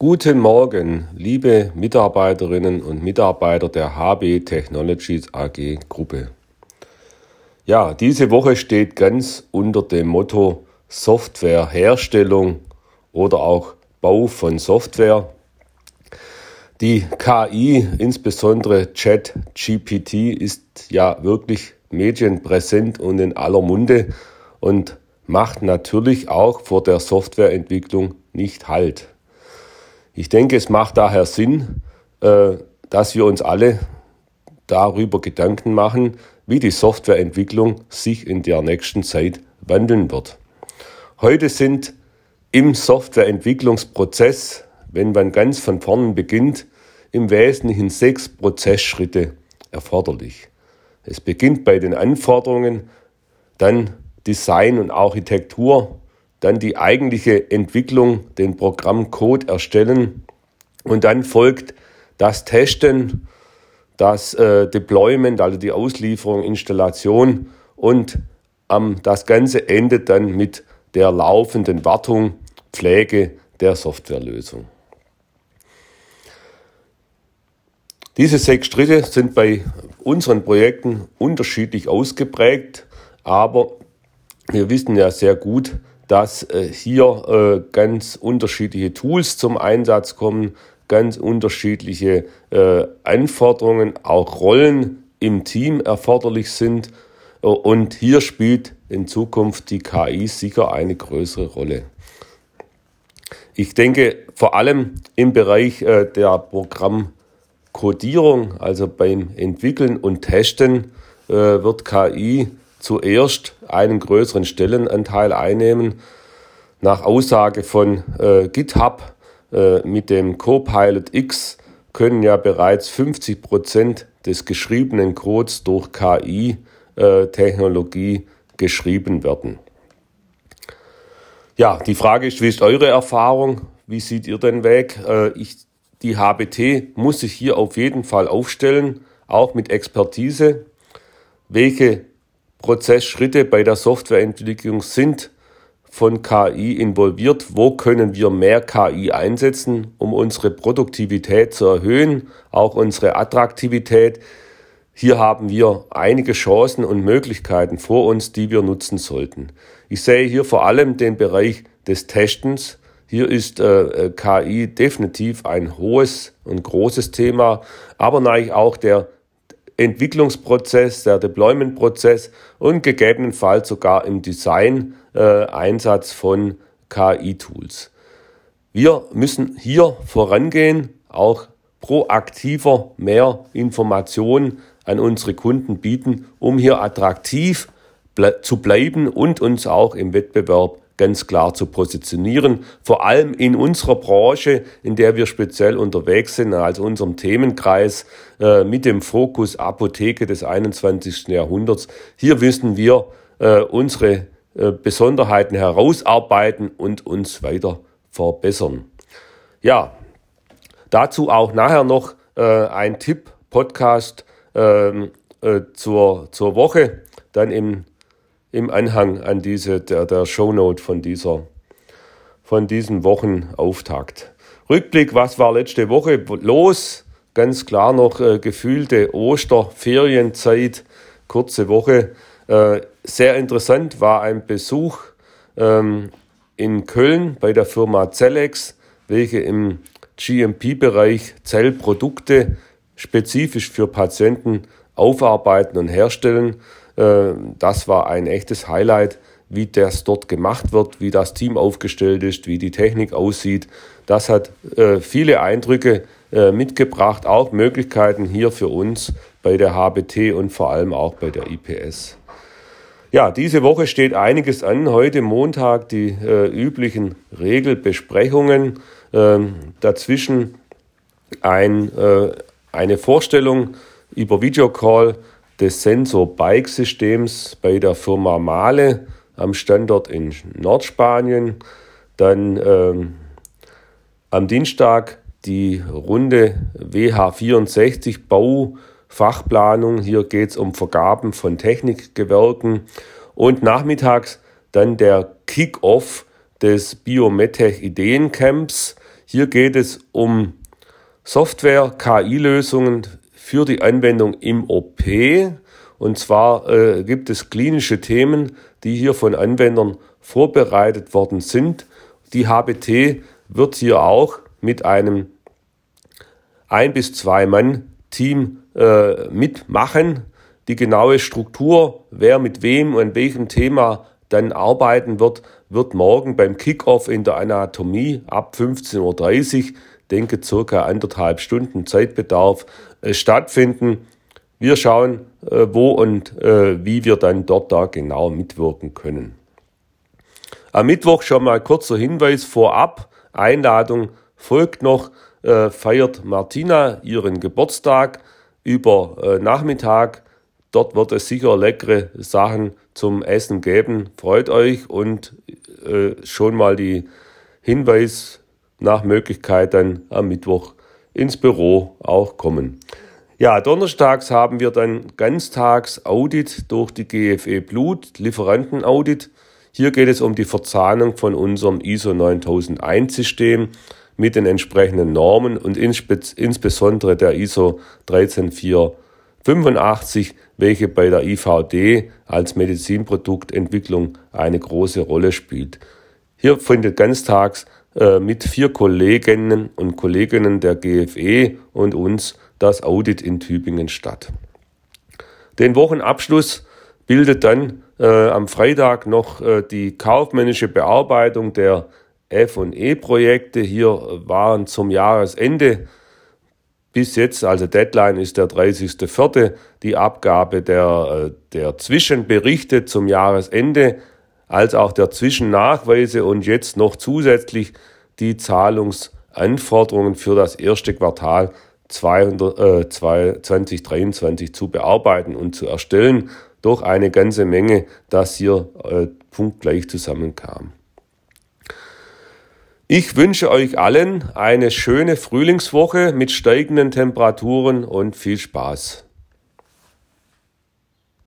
Guten Morgen, liebe Mitarbeiterinnen und Mitarbeiter der HB Technologies AG Gruppe. Ja, diese Woche steht ganz unter dem Motto Softwareherstellung oder auch Bau von Software. Die KI, insbesondere ChatGPT, ist ja wirklich medienpräsent und in aller Munde und macht natürlich auch vor der Softwareentwicklung nicht Halt. Ich denke, es macht daher Sinn, äh, dass wir uns alle darüber Gedanken machen, wie die Softwareentwicklung sich in der nächsten Zeit wandeln wird. Heute sind im Softwareentwicklungsprozess, wenn man ganz von vorne beginnt, im Wesentlichen sechs Prozessschritte erforderlich. Es beginnt bei den Anforderungen, dann Design und Architektur, dann die eigentliche Entwicklung, den Programmcode erstellen und dann folgt das Testen, das äh, Deployment, also die Auslieferung, Installation und ähm, das Ganze endet dann mit der laufenden Wartung, Pflege der Softwarelösung. Diese sechs Schritte sind bei unseren Projekten unterschiedlich ausgeprägt, aber wir wissen ja sehr gut, dass äh, hier äh, ganz unterschiedliche Tools zum Einsatz kommen, ganz unterschiedliche äh, Anforderungen, auch Rollen im Team erforderlich sind. Und hier spielt in Zukunft die KI sicher eine größere Rolle. Ich denke vor allem im Bereich der Programmcodierung, also beim Entwickeln und Testen, wird KI zuerst einen größeren Stellenanteil einnehmen. Nach Aussage von äh, GitHub äh, mit dem Copilot X können ja bereits 50 Prozent des geschriebenen Codes durch KI-Technologie äh, geschrieben werden. Ja, die Frage ist, wie ist eure Erfahrung? Wie seht ihr den Weg? Äh, ich, die HBT muss sich hier auf jeden Fall aufstellen, auch mit Expertise. Welche Prozessschritte bei der Softwareentwicklung sind von KI involviert. Wo können wir mehr KI einsetzen, um unsere Produktivität zu erhöhen, auch unsere Attraktivität? Hier haben wir einige Chancen und Möglichkeiten vor uns, die wir nutzen sollten. Ich sehe hier vor allem den Bereich des Testens. Hier ist äh, KI definitiv ein hohes und großes Thema, aber natürlich auch der Entwicklungsprozess, der Deployment-Prozess und gegebenenfalls sogar im Design äh, Einsatz von KI-Tools. Wir müssen hier vorangehen, auch proaktiver mehr Informationen an unsere Kunden bieten, um hier attraktiv ble zu bleiben und uns auch im Wettbewerb ganz klar zu positionieren. Vor allem in unserer Branche, in der wir speziell unterwegs sind, also unserem Themenkreis äh, mit dem Fokus Apotheke des 21. Jahrhunderts. Hier wissen wir äh, unsere äh, Besonderheiten herausarbeiten und uns weiter verbessern. Ja, dazu auch nachher noch äh, ein Tipp, Podcast ähm, äh, zur, zur Woche, dann im im Anhang an diese, der, der Shownote von dieser, von diesem Wochenauftakt. Rückblick, was war letzte Woche los? Ganz klar noch äh, gefühlte Osterferienzeit, kurze Woche. Äh, sehr interessant war ein Besuch ähm, in Köln bei der Firma Zellex, welche im GMP-Bereich Zellprodukte spezifisch für Patienten aufarbeiten und herstellen. Äh, das war ein echtes Highlight, wie das dort gemacht wird, wie das Team aufgestellt ist, wie die Technik aussieht. Das hat äh, viele Eindrücke äh, mitgebracht, auch Möglichkeiten hier für uns bei der HBT und vor allem auch bei der IPS. Ja, diese Woche steht einiges an. Heute Montag die äh, üblichen Regelbesprechungen. Ähm, dazwischen ein, äh, eine Vorstellung über Videocall des Sensor-Bike-Systems bei der Firma Male am Standort in Nordspanien. Dann ähm, am Dienstag die Runde WH64 Baufachplanung. Hier geht es um Vergaben von Technikgewerken. Und nachmittags dann der Kick-Off des Biometech Ideencamps. Hier geht es um Software, KI-Lösungen für die Anwendung im OP. Und zwar äh, gibt es klinische Themen, die hier von Anwendern vorbereitet worden sind. Die HBT wird hier auch mit einem ein bis zwei Mann Team äh, mitmachen. Die genaue Struktur, wer mit wem und welchem Thema dann arbeiten wird, wird morgen beim Kickoff in der Anatomie ab 15.30 Uhr, denke circa anderthalb Stunden Zeitbedarf, äh, stattfinden. Wir schauen, äh, wo und äh, wie wir dann dort da genau mitwirken können. Am Mittwoch schon mal kurzer Hinweis vorab. Einladung folgt noch, feiert Martina ihren Geburtstag über Nachmittag. Dort wird es sicher leckere Sachen zum Essen geben. Freut euch und schon mal die Hinweis nach Möglichkeit dann am Mittwoch ins Büro auch kommen. Ja, donnerstags haben wir dann ganztags Audit durch die GFE Blut, Lieferantenaudit. Hier geht es um die Verzahnung von unserem ISO 9001 System mit den entsprechenden Normen und insbesondere der ISO 13485, welche bei der IVD als Medizinproduktentwicklung eine große Rolle spielt. Hier findet ganztags mit vier Kolleginnen und Kolleginnen der GFE und uns das Audit in Tübingen statt. Den Wochenabschluss bildet dann äh, am Freitag noch äh, die kaufmännische Bearbeitung der F&E-Projekte. Hier waren zum Jahresende bis jetzt, also Deadline ist der 30.04., die Abgabe der, äh, der Zwischenberichte zum Jahresende, als auch der Zwischennachweise und jetzt noch zusätzlich die Zahlungsanforderungen für das erste Quartal 200, äh, 2023 zu bearbeiten und zu erstellen. Doch eine ganze Menge, das hier äh, punktgleich zusammenkam. Ich wünsche euch allen eine schöne Frühlingswoche mit steigenden Temperaturen und viel Spaß.